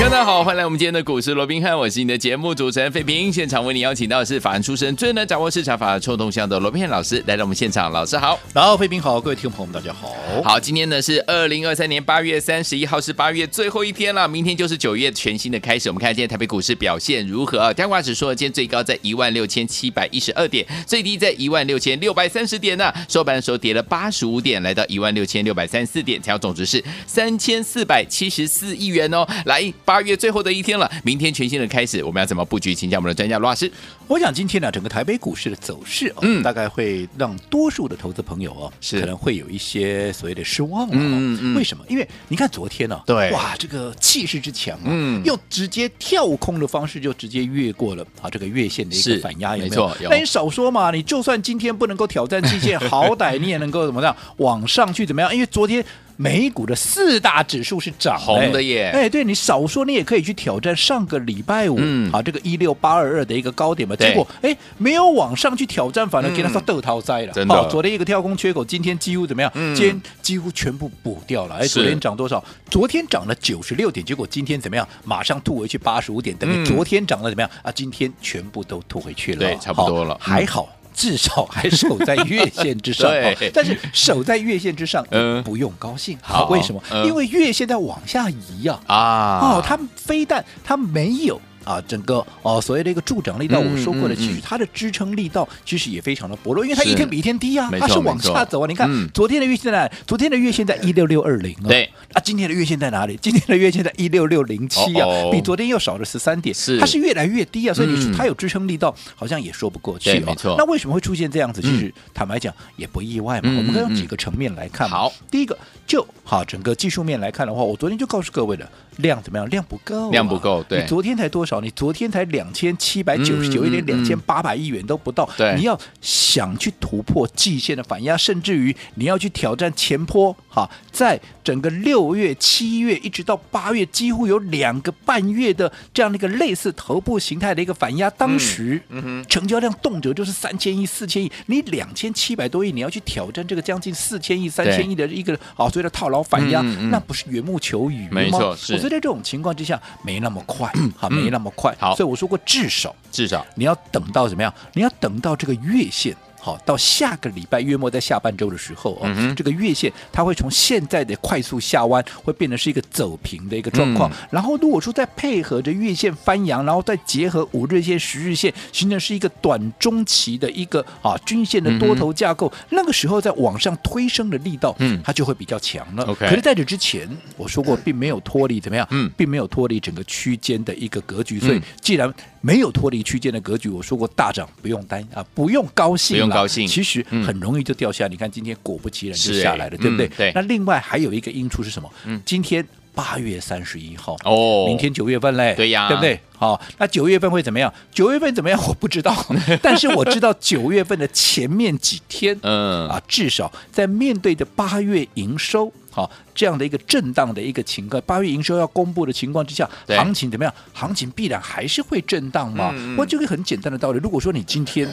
大家好，欢迎来我们今天的股市罗宾汉，我是你的节目主持人费平。现场为你邀请到的是法案出身、最能掌握市场法的臭动向的罗宾汉老师来到我们现场，老师好，然后费平好，各位听众朋友们大家好。好，今天呢是二零二三年八月三十一号，是八月最后一天了，明天就是九月全新的开始。我们看今天台北股市表现如何？加权指数今天最高在一万六千七百一十二点，最低在一万六千六百三十点呢。收盘的时候跌了八十五点，来到一万六千六百三十四点，成交总值是三千四百七十四亿元哦。来，八月最后的一天。了，明天全新的开始，我们要怎么布局？请教我们的专家罗老师。我想今天呢，整个台北股市的走势，嗯，大概会让多数的投资朋友哦，是可能会有一些所谓的失望了。嗯嗯。为什么？因为你看昨天呢，对，哇，这个气势之强啊，嗯，又直接跳空的方式就直接越过了啊这个月线的一个反压，有没有？那你少说嘛，你就算今天不能够挑战季线，好歹你也能够怎么样 往上去怎么样？因为昨天。美股的四大指数是涨红的耶，哎，对，你少说你也可以去挑战上个礼拜五、嗯、啊这个一六八二二的一个高点嘛，结果哎没有往上去挑战，反而给他说豆淘灾了。好、嗯，昨天一个跳空缺口，今天几乎怎么样？嗯、今天几乎全部补掉了。哎，昨天涨多少？昨天涨了九十六点，结果今天怎么样？马上吐回去八十五点，等于昨天涨了怎么样？啊，今天全部都吐回去了。对，差不多了，还好。至少还守在月线之上，对但是守在月线之上，嗯，不用高兴。好，为什么？嗯、因为月线在往下移啊！啊，哦，它非但它没有。啊，整个哦，所谓的一个助长力道，我说过的，其实它的支撑力道其实也非常的薄弱，因为它一天比一天低啊，它是往下走啊。你看昨天的月线在哪？昨天的月线在一六六二零啊。对，啊，今天的月线在哪里？今天的月线在一六六零七啊，比昨天又少了十三点，它是越来越低啊。所以你说它有支撑力道，好像也说不过去。没错。那为什么会出现这样子？其实坦白讲也不意外嘛。我们可以用几个层面来看。好，第一个就好，整个技术面来看的话，我昨天就告诉各位了。量怎么样？量不够，啊，量不够。对，你昨天才多少？你昨天才两千七百九十九亿，连两千八百亿元都不到。对，你要想去突破季线的反压，甚至于你要去挑战前坡，哈，在整个六月、七月一直到八月，几乎有两个半月的这样的一个类似头部形态的一个反压。当时，嗯哼，成交量动辄就是三千亿、四千亿。你两千七百多亿，你要去挑战这个将近四千亿、三千亿的一个啊，所谓的套牢反压，那不是缘木求鱼吗？没错，是。在这种情况之下，没那么快，好，没那么快。好，所以我说过，至少至少你要等到怎么样？你要等到这个月线。好，到下个礼拜月末，在下半周的时候啊，嗯、这个月线它会从现在的快速下弯，会变成是一个走平的一个状况。嗯、然后，如果说再配合着月线翻阳，然后再结合五日线、十日线，形成是一个短中期的一个啊均线的多头架构，嗯、那个时候在往上推升的力道，嗯，它就会比较强了。嗯、可是在这之前，我说过，并没有脱离怎么样，嗯，并没有脱离整个区间的一个格局。所以，既然没有脱离区间的格局，我说过大涨不用担啊，不用高兴，高兴。其实很容易就掉下来。你看今天果不其然就下来了，对不对？对。那另外还有一个因素是什么？嗯，今天八月三十一号哦，明天九月份嘞，对呀，对不对？好，那九月份会怎么样？九月份怎么样？我不知道，但是我知道九月份的前面几天，嗯啊，至少在面对着八月营收。好，这样的一个震荡的一个情况，八月营收要公布的情况之下，行情怎么样？行情必然还是会震荡嘛。嗯嗯，我这个很简单的道理，如果说你今天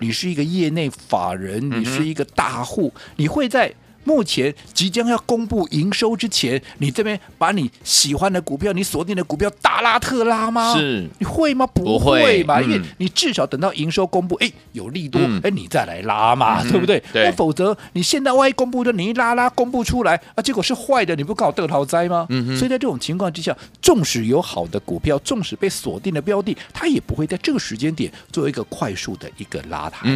你是一个业内法人，你是一个大户，你会在。目前即将要公布营收之前，你这边把你喜欢的股票、你锁定的股票大拉特拉吗？是，你会吗？不会吧，因为你至少等到营收公布，哎，有利多，哎，你再来拉嘛，对不对？那否则你现在万一公布的，你一拉拉公布出来啊，结果是坏的，你不搞得逃灾吗？所以在这种情况之下，纵使有好的股票，纵使被锁定的标的，它也不会在这个时间点做一个快速的一个拉抬。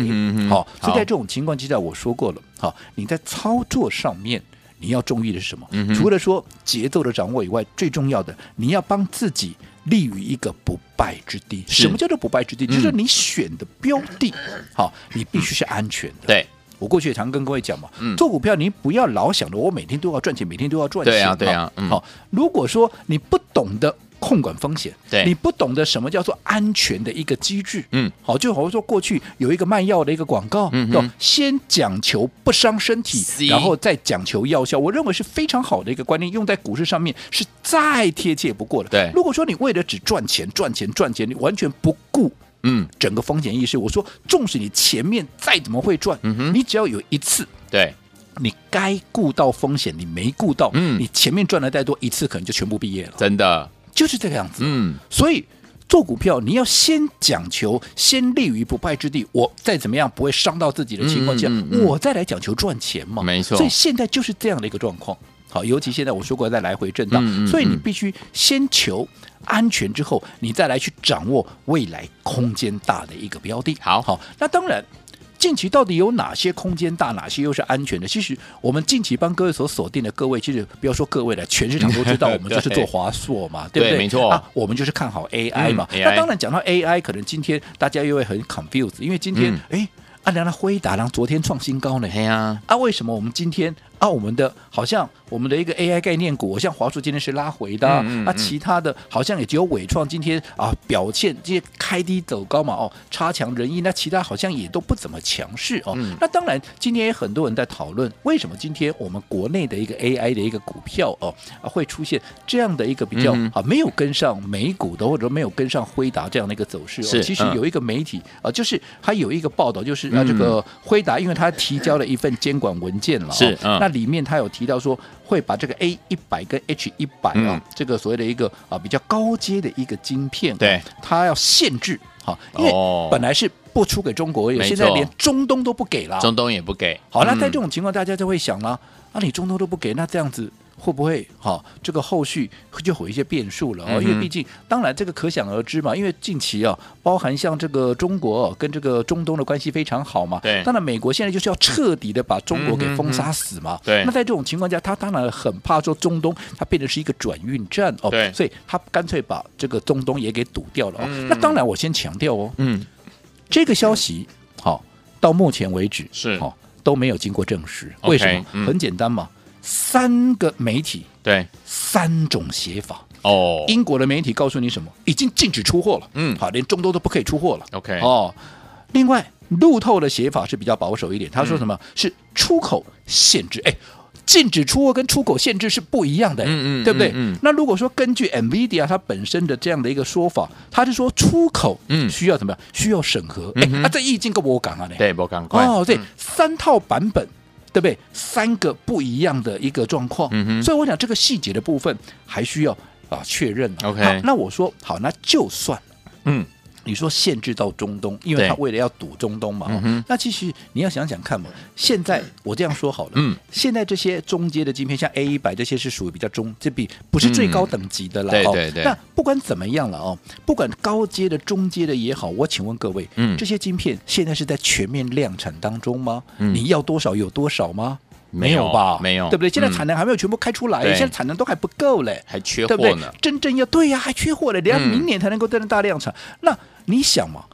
好，所以在这种情况之下，我说过了。好，你在操作上面你要注意的是什么？嗯、除了说节奏的掌握以外，最重要的你要帮自己立于一个不败之地。什么叫做不败之地？嗯、就是你选的标的，好，你必须是安全的。对，我过去也常跟各位讲嘛，嗯、做股票你不要老想着我每天都要赚钱，每天都要赚钱。对、啊，对呀、啊。嗯、好，如果说你不懂得控管风险，对，你不懂得什么叫做安全的一个机制，嗯，好，就好像说过去有一个卖药的一个广告，嗯，先讲求不伤身体，然后再讲求药效，我认为是非常好的一个观念，用在股市上面是再贴切不过的。对，如果说你为了只赚钱、赚钱、赚钱，你完全不顾嗯。整个风险意识，我说纵使你前面再怎么会赚，嗯哼，你只要有一次对。你该顾到风险，你没顾到，嗯，你前面赚的再多，一次可能就全部毕业了，真的就是这个样子，嗯，所以做股票你要先讲求先立于不败之地，我再怎么样不会伤到自己的情况下，嗯嗯嗯、我再来讲求赚钱嘛，没错，所以现在就是这样的一个状况，好，尤其现在我说过在来回震荡，所以你必须先求安全之后，你再来去掌握未来空间大的一个标的，好。好，那当然。近期到底有哪些空间大，哪些又是安全的？其实我们近期帮各位所锁定的各位，其实不要说各位了，全市场都知道，我们 就是做华硕嘛，对，对不对？对没错啊，我们就是看好 AI 嘛。嗯、那当然讲到 AI，可能今天大家又会很 confused，因为今天哎、嗯，啊，两个辉达，然后昨天创新高呢，哎呀，啊，为什么我们今天？啊，我们的好像我们的一个 AI 概念股，像华硕今天是拉回的，啊，嗯嗯嗯、其他的好像也只有伟创今天啊表现这些开低走高嘛，哦，差强人意，那其他好像也都不怎么强势哦。嗯、那当然，今天也很多人在讨论，为什么今天我们国内的一个 AI 的一个股票哦啊会出现这样的一个比较啊没有跟上美股的，或者没有跟上辉达这样的一个走势哦。是其实有一个媒体啊，就是还有一个报道，就是啊这个辉达，因为他提交了一份监管文件了，是那。里面他有提到说，会把这个 A 一百跟 H 一百啊，这个所谓的一个啊比较高阶的一个晶片，对，它要限制哈，因为本来是不出给中国，现在连中东都不给了，中东也不给。好，那在这种情况，大家就会想了，啊，你中东都不给，那这样子。会不会哈、哦？这个后续就会有一些变数了啊、哦！因为毕竟，当然这个可想而知嘛。因为近期啊，包含像这个中国、哦、跟这个中东的关系非常好嘛。对。当然，美国现在就是要彻底的把中国给封杀死嘛。嗯、对。那在这种情况下，他当然很怕说中东它变成是一个转运站哦。对。所以他干脆把这个中东也给堵掉了哦。嗯、那当然，我先强调哦。嗯。这个消息好、哦，到目前为止是哦都没有经过证实。为什么很简单嘛。三个媒体对三种写法哦，英国的媒体告诉你什么？已经禁止出货了，嗯，好，连中东都不可以出货了。OK 哦，另外路透的写法是比较保守一点，他说什么、嗯、是出口限制？哎，禁止出货跟出口限制是不一样的，嗯嗯，对不对？嗯，那如果说根据 NVIDIA 它本身的这样的一个说法，它是说出口嗯需要怎么样？需要审核？哎，那这意境跟我讲啊，对，我讲哦，对，三套版本。对不对？三个不一样的一个状况，所以我想这个细节的部分还需要啊确认。OK，那我说好，那就算嗯。你说限制到中东，因为他为了要堵中东嘛。嗯、那其实你要想想看嘛。现在我这样说好了，嗯，现在这些中阶的晶片，像 A 一百这些是属于比较中，这比不是最高等级的了。对对对。那不管怎么样了哦，不管高阶的、中阶的也好，我请问各位，嗯，这些晶片现在是在全面量产当中吗？嗯、你要多少有多少吗？没有吧？没有，对不对？现在产能还没有全部开出来，现在产能都还不够嘞，还缺货呢。对不对？真正要对呀，还缺货嘞，连明年才能够真正大量产。那你想嘛，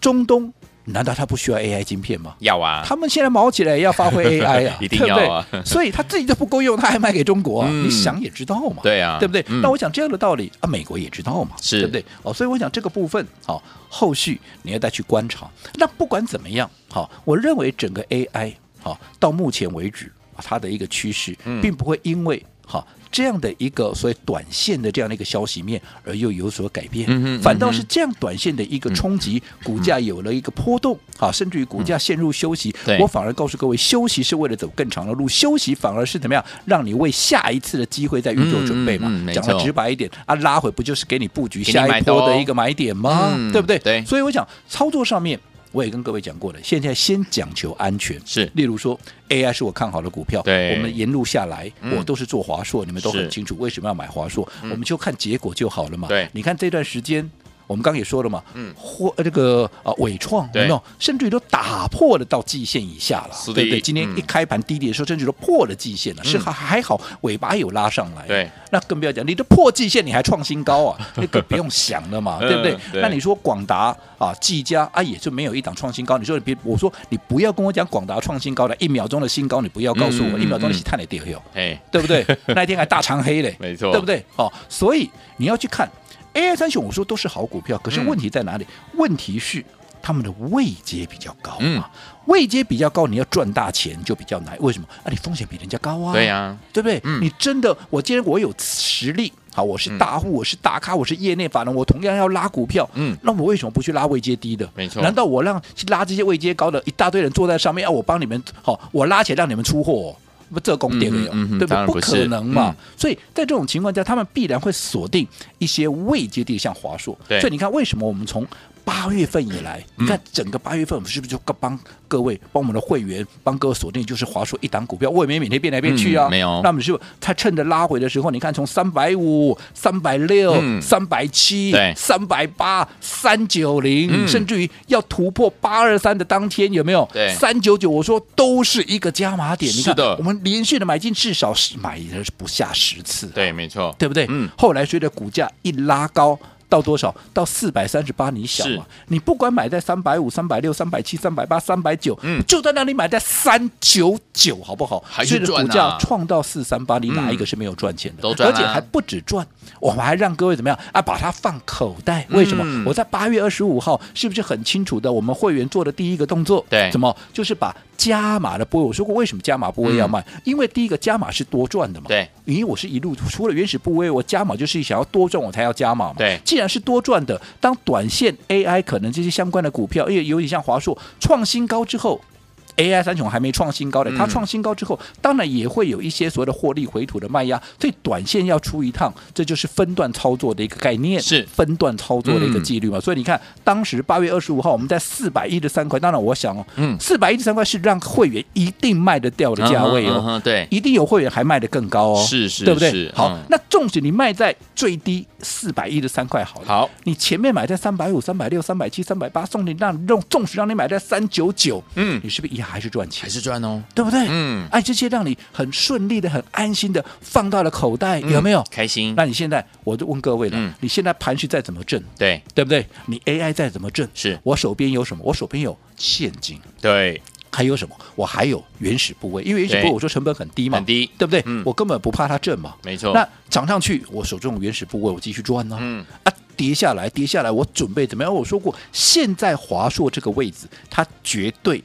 中东难道他不需要 AI 晶片吗？要啊，他们现在毛起来也要发挥 AI 啊，一定要啊。所以他自己都不够用，他还卖给中国，你想也知道嘛。对啊，对不对？那我想这样的道理啊，美国也知道嘛，对不对？哦，所以我想这个部分好，后续你要再去观察。那不管怎么样，好，我认为整个 AI 好到目前为止。它的一个趋势，并不会因为哈这样的一个所谓短线的这样的一个消息面而又有所改变，反倒是这样短线的一个冲击，嗯、股价有了一个波动，哈，甚至于股价陷入休息。嗯、我反而告诉各位，休息是为了走更长的路，休息反而是怎么样，让你为下一次的机会在预做准备嘛。讲、的直白一点啊，拉回不就是给你布局下一波的一个买点吗？嗯、对不对？对。所以我想操作上面。我也跟各位讲过了，现在先讲求安全，是。例如说，AI 是我看好的股票，对，我们沿路下来，嗯、我都是做华硕，你们都很清楚为什么要买华硕，嗯、我们就看结果就好了嘛。对，你看这段时间。我们刚刚也说了嘛，嗯，或这个啊伟创，有没有？甚至于都打破了到季线以下了，对不对？今天一开盘低点的时候，甚至都破了季线了，是还还好，尾巴有拉上来。对，那更不要讲，你都破季线，你还创新高啊？那个不用想了嘛，对不对？那你说广达啊、技嘉啊，也就没有一档创新高。你说你别，我说你不要跟我讲广达创新高的，一秒钟的新高，你不要告诉我，一秒钟你是探的跌哟，哎，对不对？那一天还大长黑嘞，没错，对不对？哦，所以你要去看。AI 三雄我说都是好股票，可是问题在哪里？嗯、问题是他们的位阶比较高嘛。嗯位阶比较高，你要赚大钱就比较难。为什么？啊，你风险比人家高啊。对呀、啊，对不对？嗯、你真的，我既然我有实力，好，我是大户，嗯、我是大咖，我是业内法人，我同样要拉股票。嗯，那我为什么不去拉位阶低的？没错。难道我让拉这些位阶高的一大堆人坐在上面，要我帮你们？好，我拉起来让你们出货，不这功点没有？对不对？不可能嘛。嗯、所以在这种情况下，他们必然会锁定一些未接地，像华硕。所以你看，为什么我们从八月份以来，你看整个八月份，我们是不是就帮各位、帮我们的会员、帮各位锁定，就是华硕一档股票，我也没每天变来变去啊，嗯、没有。那么是他趁着拉回的时候，你看从三百五、三百六、三百七、三百八、三九零，甚至于要突破八二三的当天，有没有？对，三九九，我说都是一个加码点。你看，的我们连续的买进，至少是买的不下十次。对，没错，对不对？嗯。后来随着股价一拉高。到多少？到四百三十八，你想嘛？你不管买在三百五、三百六、三百七、三百八、三百九，嗯，就在那里买在三九九，好不好？还是赚啊！股价创到四三八，你哪一个是没有赚钱的？都赚，而且还不止赚，我们还让各位怎么样啊？把它放口袋。为什么？我在八月二十五号是不是很清楚的？我们会员做的第一个动作，对，怎么就是把加码的部位？我说过，为什么加码部位要卖？因为第一个加码是多赚的嘛。对，因为我是一路除了原始部位，我加码就是想要多赚，我才要加码嘛。对，既然是多赚的。当短线 AI 可能这些相关的股票，因为尤其像华硕创新高之后。AI 三雄还没创新高的，它创新高之后，当然也会有一些所谓的获利回吐的卖压，所以短线要出一趟，这就是分段操作的一个概念，是。分段操作的一个纪律嘛。所以你看，当时八月二十五号我们在四百一十三块，当然我想哦，嗯，四百一十三块是让会员一定卖得掉的价位哦，对，一定有会员还卖得更高哦，是是，对不对？好，那纵使你卖在最低四百一十三块，好了，好，你前面买在三百五、三百六、三百七、三百八，送你让让纵使让你买在三九九，嗯，你是不是也还是赚钱？还是赚哦，对不对？嗯，哎，这些让你很顺利的、很安心的放到了口袋，有没有？开心。那你现在，我就问各位了，你现在盘序再怎么挣，对对不对？你 AI 再怎么挣，是我手边有什么？我手边有现金，对，还有什么？我还有原始部位，因为原始部位我说成本很低嘛，很低，对不对？我根本不怕它震嘛，没错。那涨上去，我手中有原始部位，我继续赚呢。嗯啊，跌下来，跌下来，我准备怎么样？我说过，现在华硕这个位置，它绝对。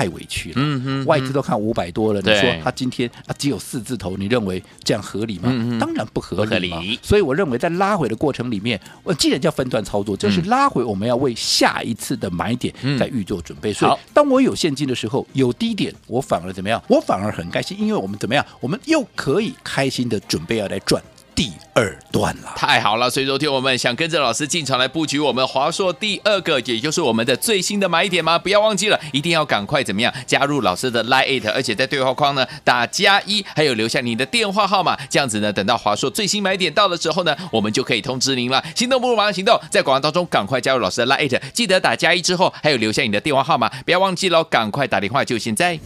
太委屈了，外资都看五百多了，你说他今天啊只有四字头，你认为这样合理吗？当然不合理。所以我认为在拉回的过程里面，我既然叫分段操作，就是拉回我们要为下一次的买点在预做准备。所以当我有现金的时候，有低点，我反而怎么样？我反而很开心，因为我们怎么样？我们又可以开心的准备要来赚。第二段了，太好了！所以昨天我们想跟着老师进场来布局我们华硕第二个，也就是我们的最新的买点吗？不要忘记了，一定要赶快怎么样加入老师的 Line，It，而且在对话框呢打加一，还有留下你的电话号码，这样子呢，等到华硕最新买点到了之后呢，我们就可以通知您了。心动不如马上行动，在广告当中赶快加入老师的 Line，It，记得打加一之后还有留下你的电话号码，不要忘记喽，赶快打电话就现在。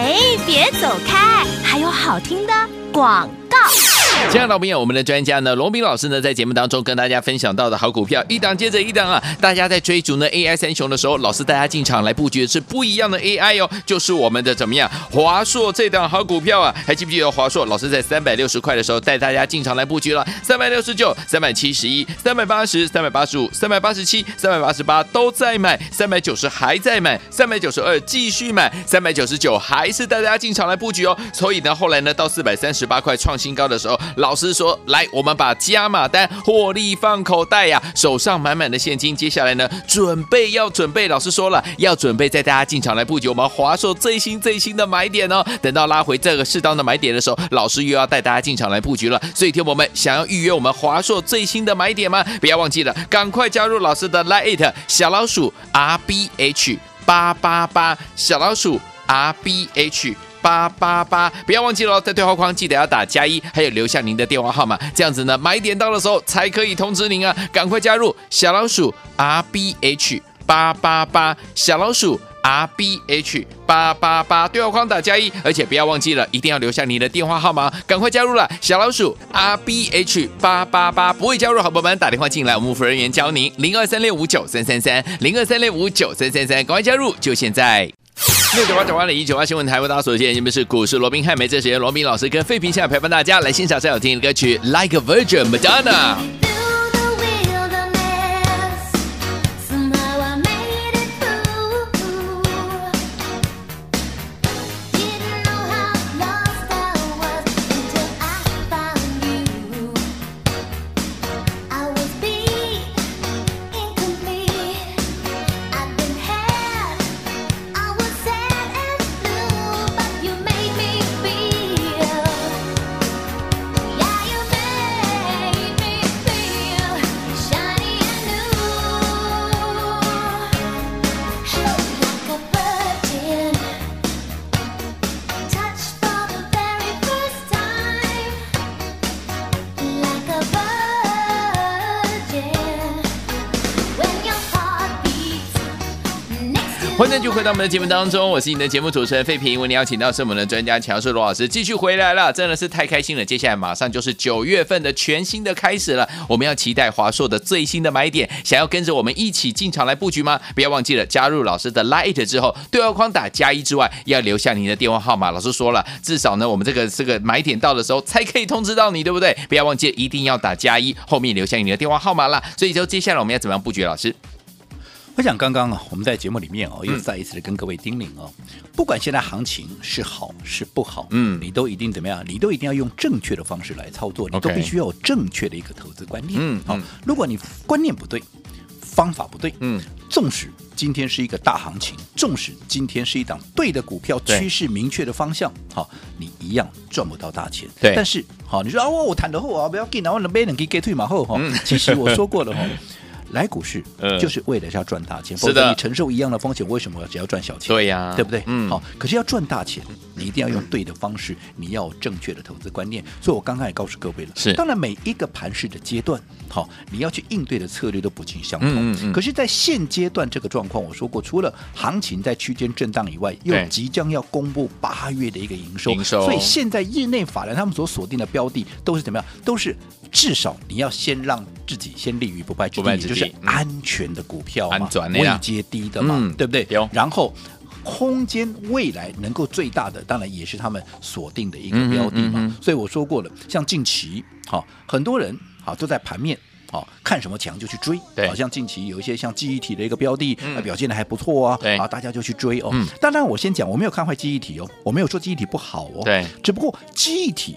哎，别走开，还有好听的广。亲爱的老朋友，我们的专家呢，罗斌老师呢，在节目当中跟大家分享到的好股票，一档接着一档啊！大家在追逐呢 AI 三雄的时候，老师带大家进场来布局的是不一样的 AI 哦，就是我们的怎么样华硕这档好股票啊！还记不记得华硕？老师在三百六十块的时候带大家进场来布局了，三百六十九、三百七十一、三百八十、三百八十五、三百八十七、三百八十八都在买，三百九十还在买，三百九十二继续买，三百九十九还是带大家进场来布局哦。所以呢，后来呢，到四百三十八块创新高的时候。老师说：“来，我们把加码单获利放口袋呀，手上满满的现金。接下来呢，准备要准备。老师说了，要准备带大家进场来布局我们华硕最新最新的买点哦。等到拉回这个适当的买点的时候，老师又要带大家进场来布局了。所以，听我们想要预约我们华硕最新的买点吗？不要忘记了，赶快加入老师的 Lite 小老鼠 R B H 八八八小老鼠 R B H。”八八八，不要忘记了，在对话框记得要打加一，还有留下您的电话号码，这样子呢，买点到的时候才可以通知您啊，赶快加入小老鼠 R B H 八八八，小老鼠 R B H 八八八，对话框打加一，而且不要忘记了，一定要留下你的电话号码，赶快加入了小老鼠 R B H 八八八，不会加入好朋友们打电话进来，我们服务人员教您。零二三六五九三三三零二三六五九三三三，赶快加入，就现在。六九八九八零一九八新闻台，为大家所见，你们是股市罗宾汉，没这时间，罗宾老师跟费平现在陪伴大家来欣赏最好听的歌曲《Like a Virgin》Madonna。欢迎回到我们的节目当中，我是你的节目主持人费平。为你邀请到是我们的专家强势罗老师，继续回来了，真的是太开心了。接下来马上就是九月份的全新的开始了，我们要期待华硕的最新的买点，想要跟着我们一起进场来布局吗？不要忘记了加入老师的 Light 之后，对话框打加一之外，要留下您的电话号码。老师说了，至少呢，我们这个这个买点到的时候才可以通知到你，对不对？不要忘记一定要打加一，后面留下你的电话号码啦。所以就接下来我们要怎么样布局？老师？我想刚刚啊，我们在节目里面哦，又再一次的跟各位叮咛哦，不管现在行情是好是不好，嗯，你都一定怎么样？你都一定要用正确的方式来操作，你都必须要有正确的一个投资观念。嗯，好，如果你观念不对，方法不对，嗯，纵使今天是一个大行情，纵使今天是一档对的股票，趋势明确的方向，好，你一样赚不到大钱。对，但是好，你说啊，我谈的后啊，不要紧，然后能被人给给退马后哈。其实我说过了哈。来股市，就是为了要赚大钱，否则你承受一样的风险，为什么只要赚小钱？对呀，对不对？嗯，好，可是要赚大钱，你一定要用对的方式，你要有正确的投资观念。所以我刚刚也告诉各位了，是，当然每一个盘市的阶段，好，你要去应对的策略都不尽相同。可是，在现阶段这个状况，我说过，除了行情在区间震荡以外，又即将要公布八月的一个营收，营收，所以现在业内法人他们所锁定的标的都是怎么样？都是至少你要先让自己先立于不败之地，就是安全的股票嘛，位阶低的嘛，嗯、对不对？然后空间未来能够最大的，当然也是他们锁定的一个标的嘛。嗯嗯嗯、所以我说过了，像近期，好，很多人好都在盘面，好看什么强就去追。对。好像近期有一些像记忆体的一个标的，嗯、表现的还不错啊。对。啊，大家就去追哦。嗯、当然，我先讲，我没有看坏记忆体哦，我没有说记忆体不好哦。对。只不过记忆体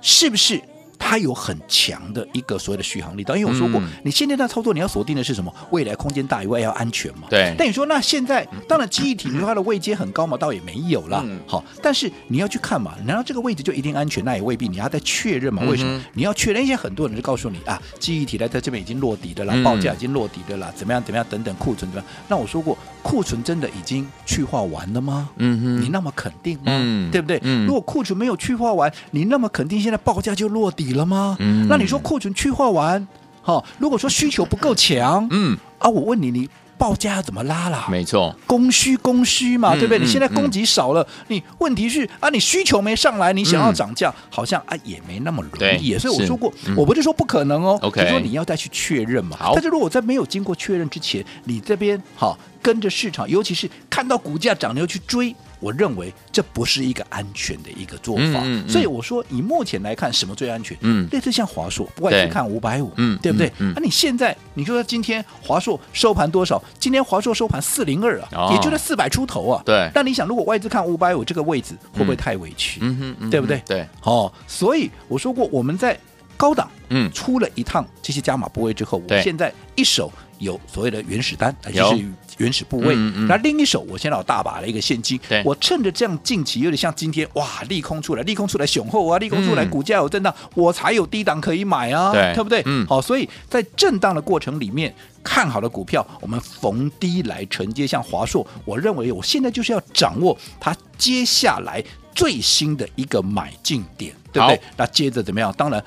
是不是？它有很强的一个所谓的续航力，当因为我说过，嗯、你现在在操作，你要锁定的是什么？未来空间大以外要安全嘛。对。但你说那现在，当然记忆体你说它的位阶很高嘛，倒也没有啦。嗯、好，但是你要去看嘛，难道这个位置就一定安全？那也未必，你要再确认嘛。为什么？嗯、你要确认一些很多人就告诉你啊，记忆体在在这边已经落底的啦，报价已经落底的了，怎么样怎么样等等，库存怎么样？那我说过，库存真的已经去化完了吗？嗯哼，你那么肯定吗？嗯、对不对？嗯、如果库存没有去化完，你那么肯定现在报价就落底了吗？嗯。那你说库存去化完，好，如果说需求不够强，嗯啊，我问你，你报价要怎么拉啦？没错，供需供需嘛，对不对？你现在供给少了，你问题是啊，你需求没上来，你想要涨价，好像啊也没那么容易。所以我说过，我不是说不可能哦，就说你要再去确认嘛。但是如果在没有经过确认之前，你这边好跟着市场，尤其是看到股价涨，了又去追。我认为这不是一个安全的一个做法，嗯嗯、所以我说以目前来看，什么最安全？嗯，类似像华硕，不管是看五百五，嗯，对不对？那、你现在你说今天华硕收盘多少？今天华硕收盘四零二啊，哦、也就是四百出头啊。对。那你想，如果外资看五百五这个位置，会不会太委屈？嗯嗯嗯、对不对？对。哦，所以我说过，我们在高档嗯出了一趟这些加码部位之后，对我现在一手有所谓的原始单，就是。原始部位，那另一手我现在有大把的一个现金，我趁着这样近期有点像今天哇，利空出来，利空出来雄厚啊，利空出来股价有震荡，我才有低档可以买啊，对不对？嗯，好，所以在震荡的过程里面，看好的股票，我们逢低来承接，像华硕，我认为我现在就是要掌握它接下来最新的一个买进点，对不对？那接着怎么样？当然，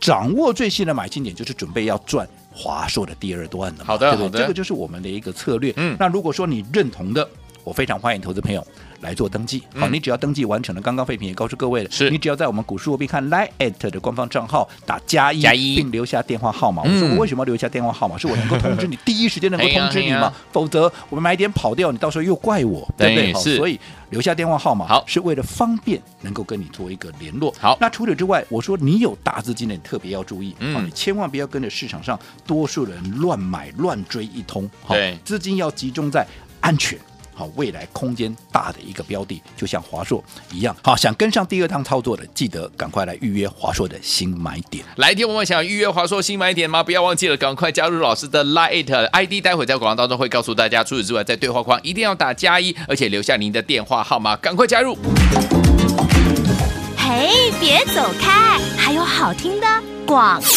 掌握最新的买进点，就是准备要赚。华硕的第二段的，好的，对不对？这个就是我们的一个策略。嗯，那如果说你认同的，我非常欢迎投资朋友来做登记。好，你只要登记完成了，刚刚废品也告诉各位了，是你只要在我们股市罗宾汉 Line@ 的官方账号打加一，并留下电话号码。我说我为什么要留下电话号码？是我能够通知你，第一时间能够 通知你吗？否则我们买点跑掉，你到时候又怪我，对不对？好，所以留下电话号码，好，是为了方便能够跟你做一个联络。好，那除此之外，我说你有大资金的，你特别要注意，嗯，你千万不要跟着市场上多数人乱买乱追一通，对，资金要集中在安全。好，未来空间大的一个标的，就像华硕一样。好，想跟上第二趟操作的，记得赶快来预约华硕的新买点。来电我们想预约华硕新买点吗？不要忘记了，赶快加入老师的 Lite ID，待会在广告当中会告诉大家。除此之外，在对话框一定要打加一，而且留下您的电话号码，赶快加入。嘿，别走开，还有好听的广告。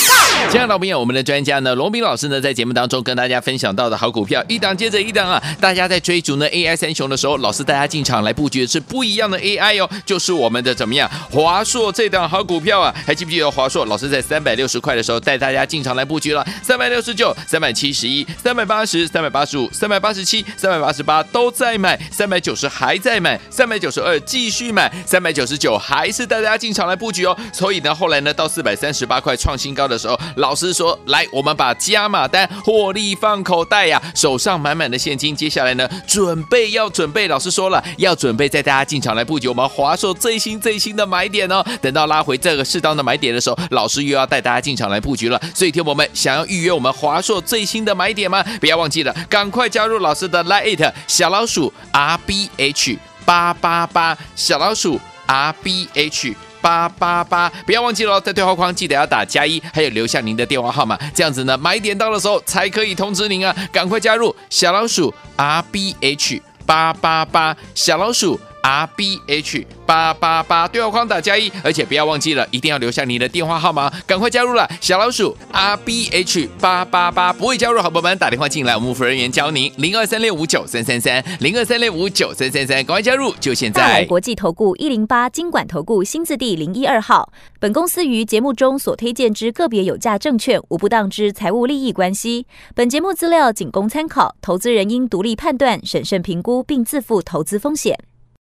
亲爱的老朋友，我们的专家呢，罗宾老师呢，在节目当中跟大家分享到的好股票，一档接着一档啊！大家在追逐呢 AI 三雄的时候，老师带大家进场来布局的是不一样的 AI 哦，就是我们的怎么样？华硕这档好股票啊，还记不记得华硕？老师在三百六十块的时候带大家进场来布局了，三百六十九、三百七十一、三百八十、三百八十五、三百八十七、三百八十八都在买，三百九十还在买，三百九十二继续买，三百九十九还是带大家进场来布局哦。所以呢，后来呢，到四百三十八块创新高的时候。老师说：“来，我们把加码单获利放口袋呀，手上满满的现金。接下来呢，准备要准备。老师说了，要准备带大家进场来布局我们华硕最新最新的买点哦。等到拉回这个适当的买点的时候，老师又要带大家进场来布局了。所以，听我们想要预约我们华硕最新的买点吗？不要忘记了，赶快加入老师的 Line 小老鼠 R B H 八八八小老鼠 R B H。”八八八，不要忘记了，在对话框记得要打加一，还有留下您的电话号码，这样子呢，买点到的时候才可以通知您啊，赶快加入小老鼠 R B H 八八八，小老鼠 R B H。八八八对话框打加一，而且不要忘记了，一定要留下你的电话号码，赶快加入了小老鼠 R B H 八八八，不会加入好朋友们打电话进来，我们服务人员教您零二三六五九三三三零二三六五九三三三，赶快加入，就现在。来国际投顾一零八金管投顾新字第零一二号，本公司于节目中所推荐之个别有价证券无不当之财务利益关系，本节目资料仅供参考，投资人应独立判断、审慎评估并自负投资风险。